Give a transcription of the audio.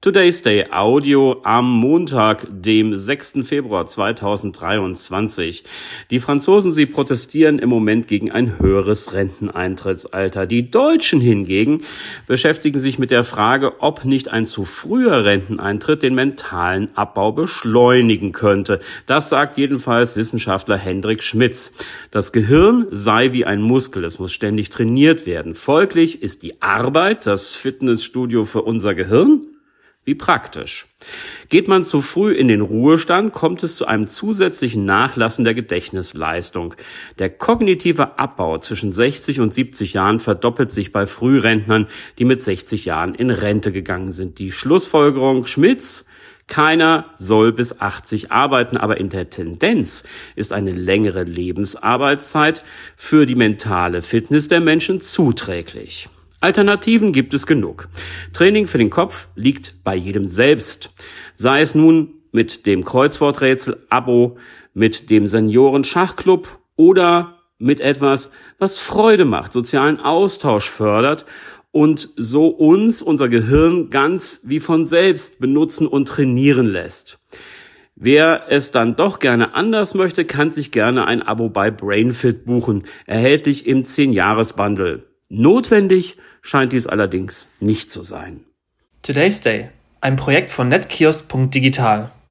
Today's Day Audio am Montag, dem 6. Februar 2023. Die Franzosen, sie protestieren im Moment gegen ein höheres Renteneintrittsalter. Die Deutschen hingegen beschäftigen sich mit der Frage, ob nicht ein zu früher Renteneintritt den mentalen Abbau beschleunigen könnte. Das sagt jedenfalls Wissenschaftler Hendrik Schmitz. Das Gehirn sei wie ein Muskel, es muss ständig trainiert werden. Folglich ist die Arbeit das Fitnessstudio für unser Gehirn wie praktisch. Geht man zu früh in den Ruhestand, kommt es zu einem zusätzlichen Nachlassen der Gedächtnisleistung. Der kognitive Abbau zwischen 60 und 70 Jahren verdoppelt sich bei Frührentnern, die mit 60 Jahren in Rente gegangen sind. Die Schlussfolgerung Schmitz keiner soll bis 80 arbeiten, aber in der Tendenz ist eine längere Lebensarbeitszeit für die mentale Fitness der Menschen zuträglich. Alternativen gibt es genug. Training für den Kopf liegt bei jedem selbst. Sei es nun mit dem Kreuzworträtsel, Abo, mit dem Senioren-Schachclub oder mit etwas, was Freude macht, sozialen Austausch fördert und so uns, unser Gehirn ganz wie von selbst benutzen und trainieren lässt. Wer es dann doch gerne anders möchte, kann sich gerne ein Abo bei BrainFit buchen, erhältlich im 10-Jahres-Bundle. Notwendig scheint dies allerdings nicht zu sein. Today's Day, ein Projekt von netkiosk.digital.